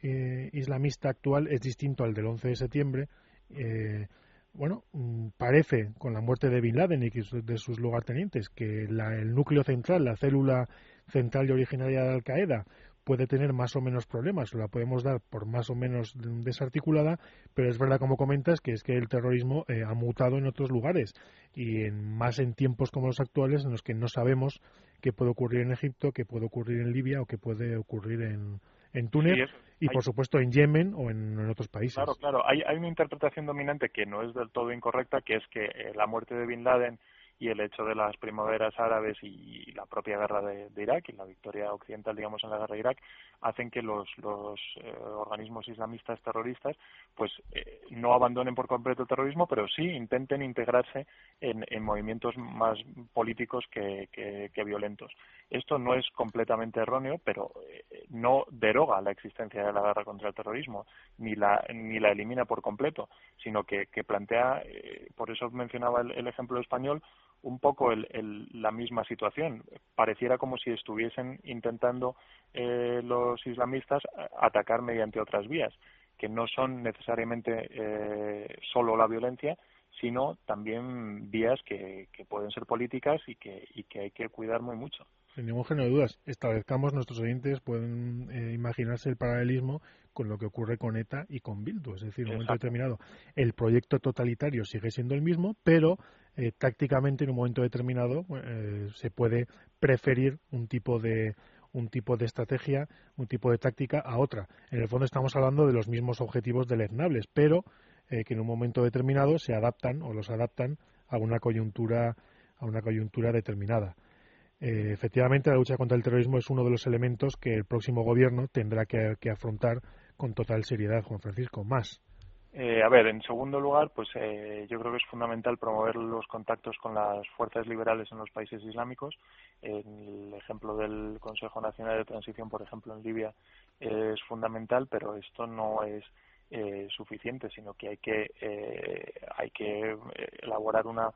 islamista actual es distinto al del 11 de septiembre eh, bueno, mm, parece con la muerte de Bin Laden y de sus lugartenientes que el núcleo central, la célula central y originaria de Al Qaeda, puede tener más o menos problemas, la podemos dar por más o menos desarticulada, pero es verdad, como comentas, que es que el terrorismo eh, ha mutado en otros lugares y en, más en tiempos como los actuales en los que no sabemos qué puede ocurrir en Egipto, qué puede ocurrir en Libia o qué puede ocurrir en, en Túnez y, por supuesto, en Yemen o en, otros países. Claro, claro. Hay, hay, una interpretación dominante que no es del todo incorrecta, que es que eh, la muerte de Bin Laden y el hecho de las primaveras árabes y la propia guerra de, Irak y la victoria occidental, digamos, en la guerra de Irak, hacen que los, los eh, organismos islamistas terroristas pues eh, no abandonen por completo el terrorismo, pero sí intenten integrarse en, en movimientos más políticos que, que, violentos. Esto no es completamente erróneo, pero eh, no deroga la existencia de la guerra contra el terrorismo, ni la, ni la elimina por completo, sino que, que plantea, por eso mencionaba el ejemplo español, un poco el, la misma situación. Pareciera como si estuviesen intentando eh, los islamistas atacar mediante otras vías, que no son necesariamente eh, solo la violencia, sino también vías que, que pueden ser políticas y que, y que hay que cuidar muy mucho. Sin ningún género de dudas. Establezcamos, nuestros oyentes pueden eh, imaginarse el paralelismo con lo que ocurre con ETA y con Bildu. Es decir, en un momento determinado, el proyecto totalitario sigue siendo el mismo, pero eh, tácticamente en un momento determinado eh, se puede preferir un tipo de un tipo de estrategia, un tipo de táctica a otra. En el fondo estamos hablando de los mismos objetivos deleznables, pero eh, que en un momento determinado se adaptan o los adaptan a una coyuntura a una coyuntura determinada. Eh, efectivamente, la lucha contra el terrorismo es uno de los elementos que el próximo gobierno tendrá que, afrontar con total seriedad, Juan Francisco. Más. Eh, a ver, en segundo lugar, pues eh, yo creo que es fundamental promover los contactos con las fuerzas liberales en los países islámicos. el ejemplo del Consejo Nacional de Transición, por ejemplo, en Libia, es fundamental, pero esto no es eh, suficiente, sino que hay que hay que elaborar una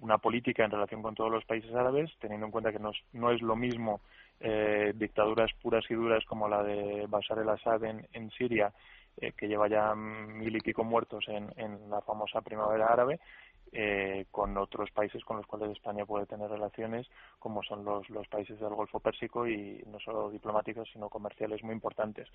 una política en relación con todos los países árabes, teniendo en cuenta que no, no es lo mismo eh, dictaduras puras y duras como la de Bashar el-Assad en Siria, eh, que lleva ya mil y pico muertos en, en la famosa primavera árabe, eh, con otros países con los cuales España puede tener relaciones, como son los, los países del Golfo Pérsico y no solo diplomáticos, sino comerciales muy importantes.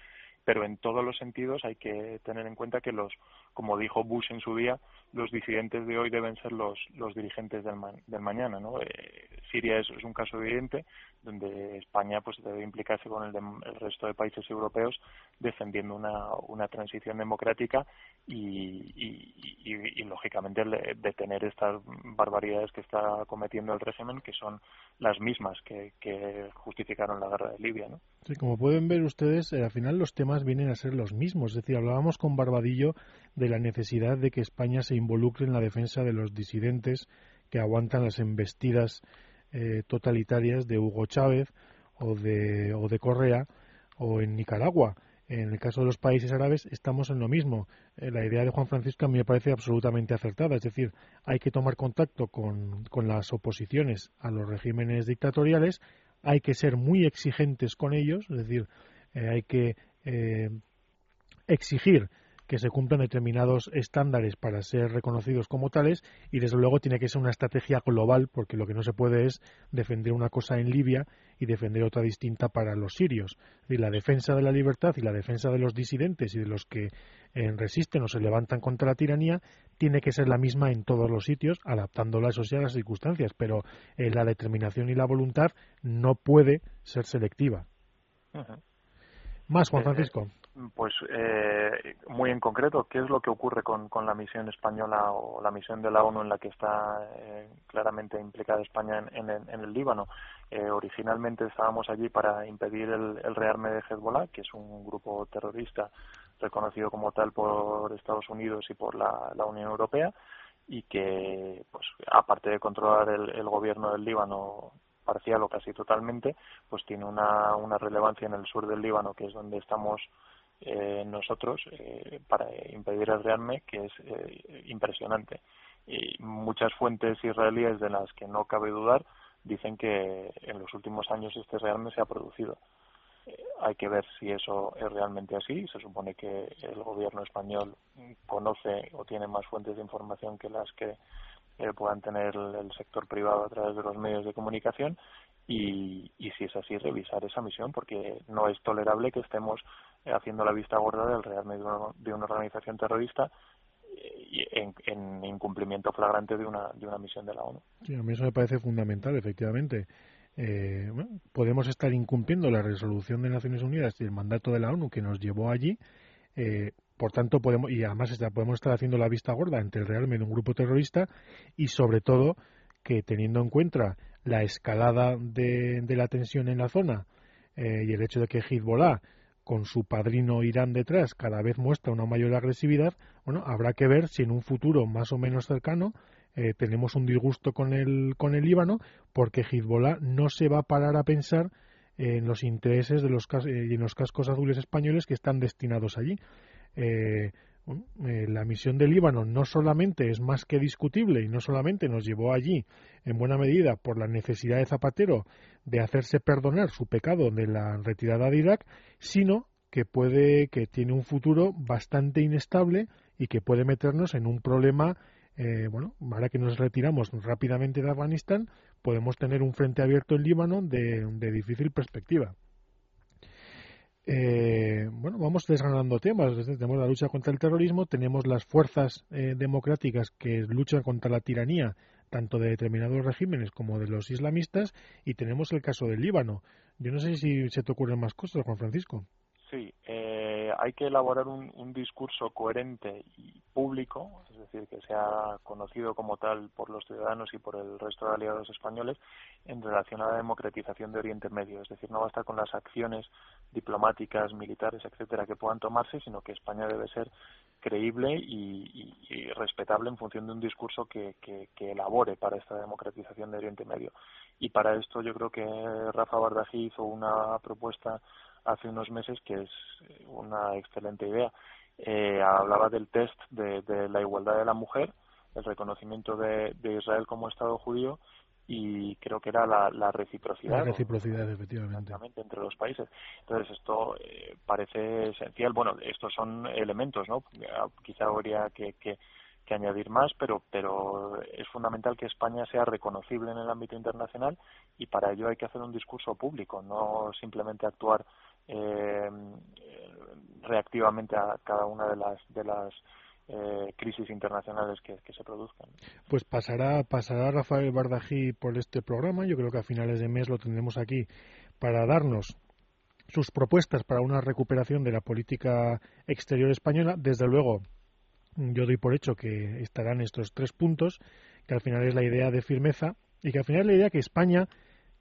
Pero en todos los sentidos hay que tener en cuenta que los, como dijo Bush en su día, los disidentes de hoy deben ser los, los dirigentes del, del mañana. ¿no? Eh, Siria es, un caso evidente donde España pues debe implicarse con el, el resto de países europeos defendiendo una, una transición democrática y, y, y, lógicamente detener estas barbaridades que está cometiendo el régimen que son las mismas que, que justificaron la guerra de Libia. ¿no? Sí, como pueden ver ustedes, eh, al final los temas vienen a ser los mismos. Es decir, hablábamos con Barbadillo de la necesidad de que España se involucre en la defensa de los disidentes que aguantan las embestidas eh, totalitarias de Hugo Chávez o de, o de Correa o en Nicaragua. En el caso de los países árabes estamos en lo mismo. Eh, la idea de Juan Francisco a mí me parece absolutamente acertada. Es decir, hay que tomar contacto con, con las oposiciones a los regímenes dictatoriales, hay que ser muy exigentes con ellos, es decir, eh, hay que exigir que se cumplan determinados estándares para ser reconocidos como tales y desde luego tiene que ser una estrategia global porque lo que no se puede es defender una cosa en Libia y defender otra distinta para los sirios. Y la defensa de la libertad y la defensa de los disidentes y de los que eh, resisten o se levantan contra la tiranía tiene que ser la misma en todos los sitios, adaptándola a esas las circunstancias, pero eh, la determinación y la voluntad no puede ser selectiva. Más, Juan eh, Francisco. Pues eh, muy en concreto, ¿qué es lo que ocurre con, la misión española o la misión de la ONU en la que está eh, claramente implicada España en, en, el Líbano? Eh, originalmente estábamos allí para impedir el, el, rearme de Hezbollah, que es un grupo terrorista reconocido como tal por Estados Unidos y por la, Unión Europea y que, pues, aparte de controlar el, el gobierno del Líbano parcial o casi totalmente, pues tiene una relevancia en el sur del Líbano, que es donde estamos eh, nosotros eh, para impedir el rearme que es eh, impresionante. Y muchas fuentes israelíes de las que no cabe dudar dicen que en los últimos años este rearme se ha producido. hay que ver si eso es realmente así. Se supone que el gobierno español conoce o tiene más fuentes de información que las que puedan tener el sector privado a través de los medios de comunicación y, y si es así, revisar esa misión, porque no es tolerable que estemos haciendo la vista gorda del rearme de una, de una organización terrorista en, en, incumplimiento flagrante de una, de una misión de la ONU. Sí, a mí eso me parece fundamental, efectivamente. Eh, podemos estar incumpliendo la resolución de Naciones Unidas y el mandato de la ONU que nos llevó allí. Eh, por tanto, podemos, y además podemos estar haciendo la vista gorda entre el rearme de un grupo terrorista y, sobre todo, que teniendo en cuenta la escalada de, de la tensión en la zona eh, y el hecho de que Hezbollah con su padrino Irán detrás cada vez muestra una mayor agresividad, bueno, habrá que ver si en un futuro más o menos cercano eh, tenemos un disgusto con el, con el Líbano, porque Hezbollah no se va a parar a pensar en los intereses de los, eh, en los cascos azules españoles que están destinados allí. Eh, eh, la misión del Líbano no solamente es más que discutible y no solamente nos llevó allí en buena medida por la necesidad de Zapatero de hacerse perdonar su pecado de la retirada de Irak, sino que puede que tiene un futuro bastante inestable y que puede meternos en un problema eh, bueno, ahora que nos retiramos rápidamente de Afganistán, podemos tener un frente abierto en Líbano de difícil perspectiva. Eh, bueno, vamos desgranando temas. Tenemos la lucha contra el terrorismo, tenemos las fuerzas eh, democráticas que luchan contra la tiranía tanto de determinados regímenes como de los islamistas, y tenemos el caso del Líbano. Yo no sé si se te ocurren más cosas, Juan Francisco. Sí, eh, hay que elaborar un, un, discurso coherente y público, es decir, que sea conocido como tal por los ciudadanos y por el resto de aliados españoles en relación a la democratización de Oriente Medio. Es decir, no basta con las acciones diplomáticas, militares, etcétera, que puedan tomarse, sino que España debe ser creíble y, y, respetable en función de un discurso que, que, que, elabore para esta democratización de Oriente Medio. Y para esto yo creo que Rafa Bardají hizo una propuesta hace unos meses que es una excelente idea. Eh, hablaba del test de, de, la igualdad de la mujer, el reconocimiento de, de Israel como Estado judío y creo que era la, la reciprocidad. La reciprocidad, efectivamente. entre los países. Entonces, esto eh, parece esencial. Bueno, estos son elementos, ¿no? Quizá habría que, que, que, añadir más, pero, pero es fundamental que España sea reconocible en el ámbito internacional y para ello hay que hacer un discurso público, no simplemente actuar eh, reactivamente a cada una de las, de las eh, crisis internacionales que, se produzcan. Pues pasará, pasará Rafael Bardají por este programa. Yo creo que a finales de mes lo tendremos aquí para darnos sus propuestas para una recuperación de la política exterior española. Desde luego, yo doy por hecho que estarán estos tres puntos, que al final es la idea de firmeza y que al final es la idea que España,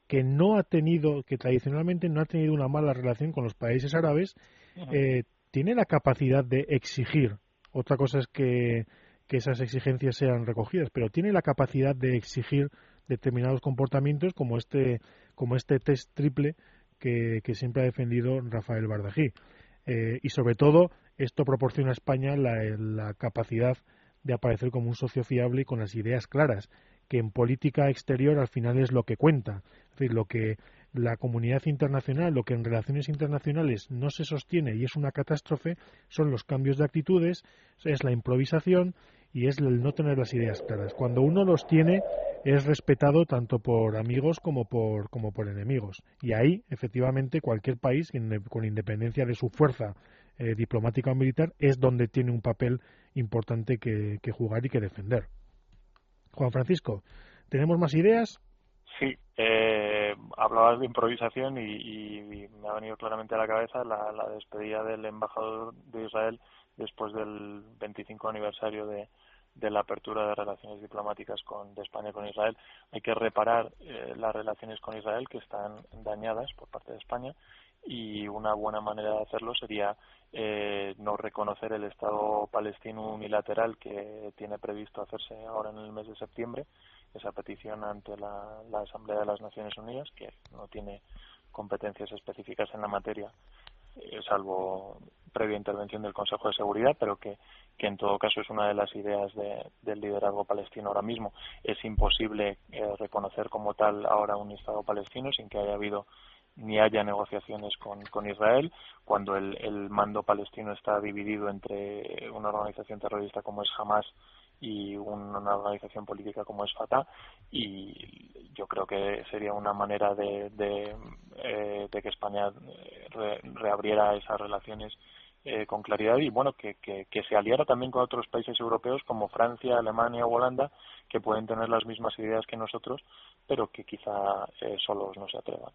que no ha tenido, que tradicionalmente no ha tenido una mala relación con los países árabes, eh, tiene la capacidad de exigir. Otra cosa es que, esas exigencias sean recogidas, pero tiene la capacidad de exigir determinados comportamientos como este, como este test triple que, siempre ha defendido Rafael Bardají. Eh, y sobre todo, esto proporciona a España la, la, capacidad de aparecer como un socio fiable y con las ideas claras, que en política exterior al final es lo que cuenta. Es decir, lo que la comunidad internacional, lo que en relaciones internacionales no se sostiene y es una catástrofe, son los cambios de actitudes, es la improvisación y es el no tener las ideas claras. Cuando uno los tiene, es respetado tanto por amigos como por, como por enemigos. Y ahí, efectivamente, cualquier país, con independencia de su fuerza eh, diplomática o militar, es donde tiene un papel importante que, que jugar y que defender. Juan Francisco, ¿tenemos más ideas? Sí, eh, hablabas de improvisación y, me ha venido claramente a la cabeza la, despedida del embajador de Israel después del 25 aniversario de, la apertura de relaciones diplomáticas con, de España con Israel. Hay que reparar eh, las relaciones con Israel que están dañadas por parte de España y una buena manera de hacerlo sería eh, no reconocer el Estado palestino unilateral que tiene previsto hacerse ahora en el mes de septiembre esa petición ante la, Asamblea de las Naciones Unidas, que no tiene competencias específicas en la materia, eh, salvo previa intervención del Consejo de Seguridad, pero que, que en todo caso es una de las ideas del liderazgo palestino ahora mismo. Es imposible eh, reconocer como tal ahora un Estado palestino sin que haya habido ni haya negociaciones con, con Israel, cuando el, el mando palestino está dividido entre una organización terrorista como es Hamas y una organización política como es Fatah y yo creo que sería una manera de, de, eh, que España eh, reabriera esas relaciones eh, con claridad y bueno que, que, se aliara también con otros países europeos como Francia, Alemania o Holanda que pueden tener las mismas ideas que nosotros pero que quizá solos no se atrevan.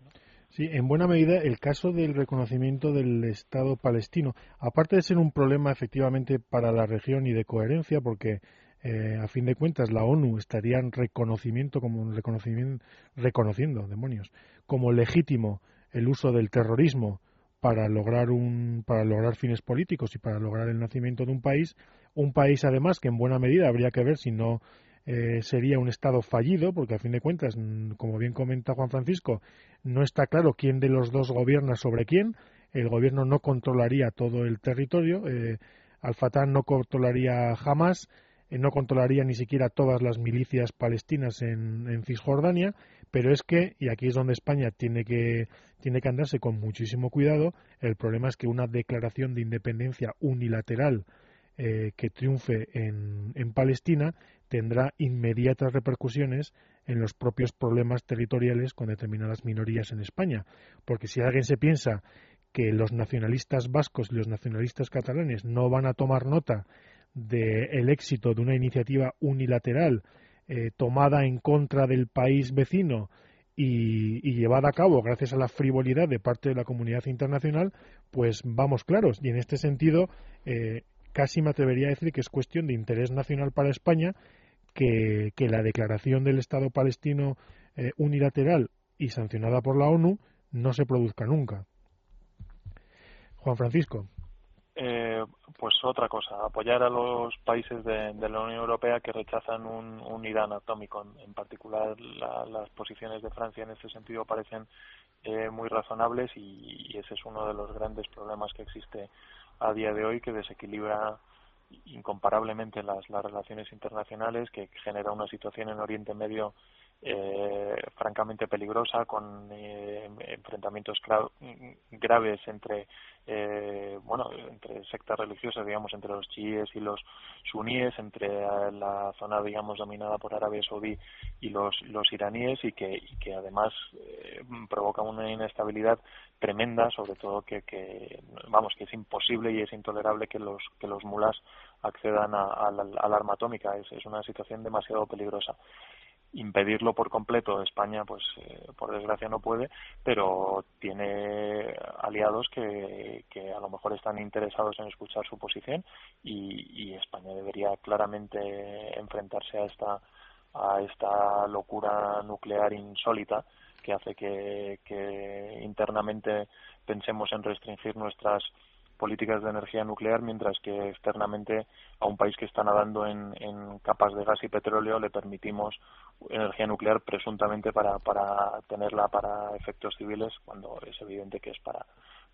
Sí, en buena medida el caso del reconocimiento del Estado palestino, aparte de ser un problema efectivamente para la región y de coherencia, porque eh, a fin de cuentas la ONU estaría en reconocimiento como un reconocimiento reconociendo demonios como legítimo el uso del terrorismo para lograr un para lograr fines políticos y para lograr el nacimiento de un país un país además que en buena medida habría que ver si no eh, sería un estado fallido porque a fin de cuentas como bien comenta Juan Francisco no está claro quién de los dos gobierna sobre quién. El gobierno no controlaría todo el territorio eh, Al Fatah no controlaría jamás eh, no controlaría ni siquiera todas las milicias palestinas en, Cisjordania, pero es que, y aquí es donde España tiene que, tiene que andarse con muchísimo cuidado, el problema es que una declaración de independencia unilateral eh, que triunfe en, en Palestina tendrá inmediatas repercusiones en los propios problemas territoriales con determinadas minorías en España. Porque si alguien se piensa que los nacionalistas vascos y los nacionalistas catalanes no van a tomar nota del éxito de una iniciativa unilateral eh, tomada en contra del país vecino y, llevada a cabo gracias a la frivolidad de parte de la comunidad internacional, pues vamos claros. Y en este sentido, eh, casi me atrevería a decir que es cuestión de interés nacional para España que, la declaración del Estado palestino eh, unilateral y sancionada por la ONU no se produzca nunca. Juan Francisco. Pues otra cosa, apoyar a los países de, la Unión Europea que rechazan un, Irán atómico. En, particular, las posiciones de Francia en ese sentido parecen eh, muy razonables y, ese es uno de los grandes problemas que existe a día de hoy que desequilibra incomparablemente las, las relaciones internacionales, que genera una situación en Oriente Medio eh, francamente peligrosa con eh, enfrentamientos graves entre eh, bueno entre sectas religiosas digamos entre los chiíes y los suníes entre la zona digamos dominada por Arabia Saudí y los los iraníes y que que además eh, provoca una inestabilidad tremenda sobre todo que, que vamos que es imposible y es intolerable que los que los mulas accedan al arma atómica. Es, es una situación demasiado peligrosa impedirlo por completo España pues eh, por desgracia no puede pero tiene aliados que, que a lo mejor están interesados en escuchar su posición y, y España debería claramente enfrentarse a esta a esta locura nuclear insólita que hace que, que internamente pensemos en restringir nuestras políticas de energía nuclear, mientras que externamente a un país que está nadando en, capas de gas y petróleo le permitimos energía nuclear presuntamente para, para tenerla para efectos civiles, cuando es evidente que es para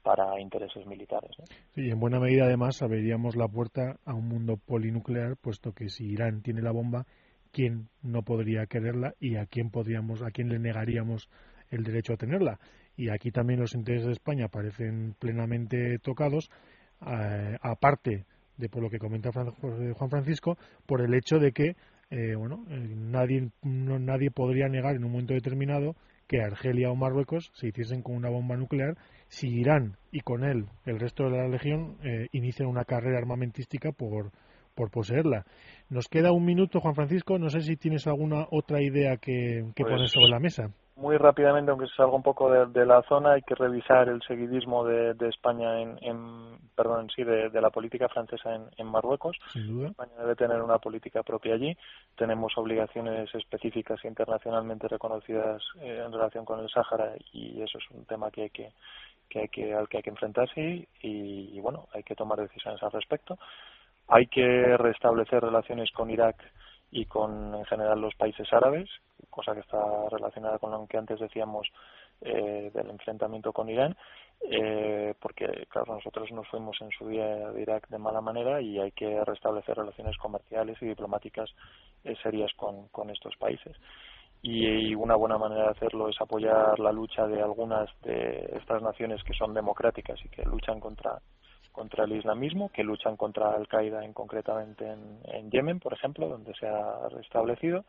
para intereses militares. Sí, en buena medida además abriríamos la puerta a un mundo polinuclear, puesto que si Irán tiene la bomba, ¿quién no podría quererla y a quién podríamos, a quién le negaríamos el derecho a tenerla? Y aquí también los intereses de España parecen plenamente tocados, eh, aparte de por lo que comenta Juan Francisco, por el hecho de que eh, bueno, eh, nadie, nadie podría negar en un momento determinado que Argelia o Marruecos se hiciesen con una bomba nuclear si Irán y con él el resto de la región inician una carrera armamentística por, por poseerla. Nos queda un minuto, Juan Francisco. No sé si tienes alguna otra idea que, que poner pues sobre la mesa muy rápidamente, aunque se salga un poco de, la zona, hay que revisar el seguidismo de, España en, perdón, sí, de, la política francesa en, Marruecos. España debe tener una política propia allí. Tenemos obligaciones específicas internacionalmente reconocidas eh, en relación con el Sáhara y eso es un tema que hay que, que, hay que al que hay que enfrentarse y, y bueno, hay que tomar decisiones al respecto. Hay que restablecer relaciones con Irak y con en general los países árabes, cosa que está relacionada con lo que antes decíamos eh, del enfrentamiento con Irán, eh, porque claro nosotros nos fuimos en su día de Irak de mala manera y hay que restablecer relaciones comerciales y diplomáticas eh, serias con, con estos países. Y, una buena manera de hacerlo es apoyar la lucha de algunas de estas naciones que son democráticas y que luchan contra contra el islamismo, que luchan contra Al-Qaeda en, concretamente en, Yemen, por ejemplo, donde se ha restablecido.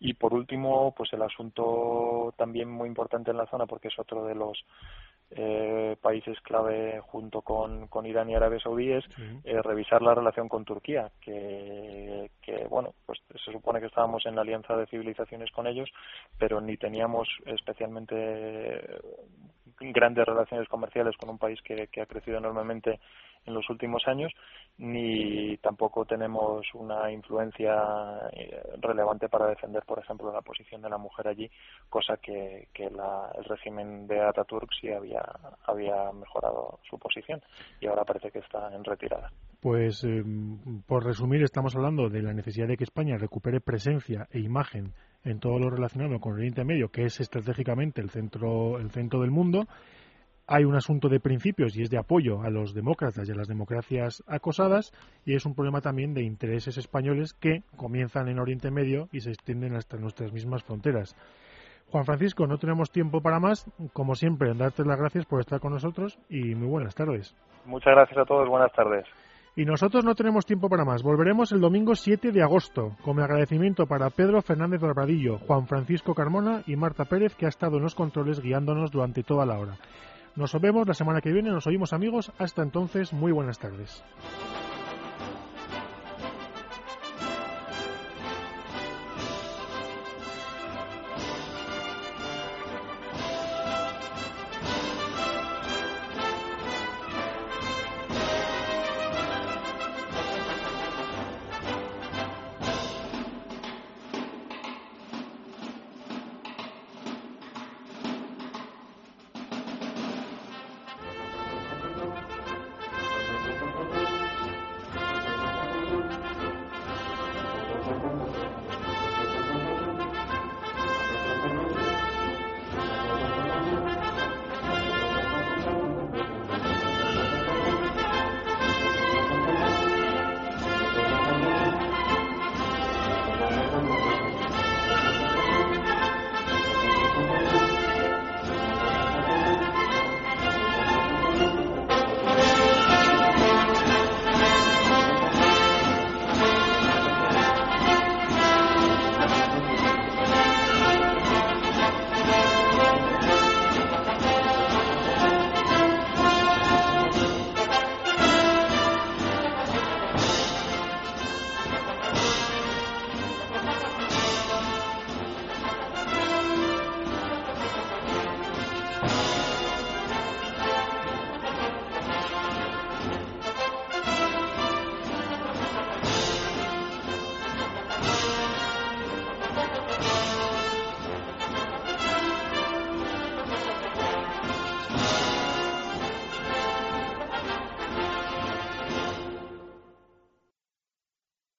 Y por último, pues el asunto también muy importante en la zona, porque es otro de los eh, países clave junto con, con Irán y Arabia Saudí es eh, revisar la relación con Turquía, que, que, bueno, pues se supone que estábamos en la alianza de civilizaciones con ellos, pero ni teníamos especialmente grandes relaciones comerciales con un país que, que ha crecido enormemente en los últimos años, ni tampoco tenemos una influencia eh, relevante para defender, por ejemplo, la posición de la mujer allí, cosa que, que el régimen de Ataturk sí había, mejorado su posición y ahora parece que está en retirada. Pues, em, por resumir, estamos hablando de la necesidad de que España recupere presencia e imagen en todo lo relacionado con Oriente Medio, que es estratégicamente el centro, el centro del mundo, hay un asunto de principios y es de apoyo a los demócratas y a las democracias acosadas y es un problema también de intereses españoles que comienzan en Oriente Medio y se extienden hasta nuestras mismas fronteras. Juan Francisco, no tenemos tiempo para más. Como siempre, darte las gracias por estar con nosotros y muy buenas tardes. Muchas gracias a todos, buenas tardes. Y nosotros no tenemos tiempo para más. Volveremos el domingo 7 de agosto, con mi agradecimiento para Pedro Fernández Barbadillo, Juan Francisco Carmona y Marta Pérez, que ha estado en los controles guiándonos durante toda la hora. Nos vemos la semana que viene, nos oímos amigos. Hasta entonces, muy buenas tardes.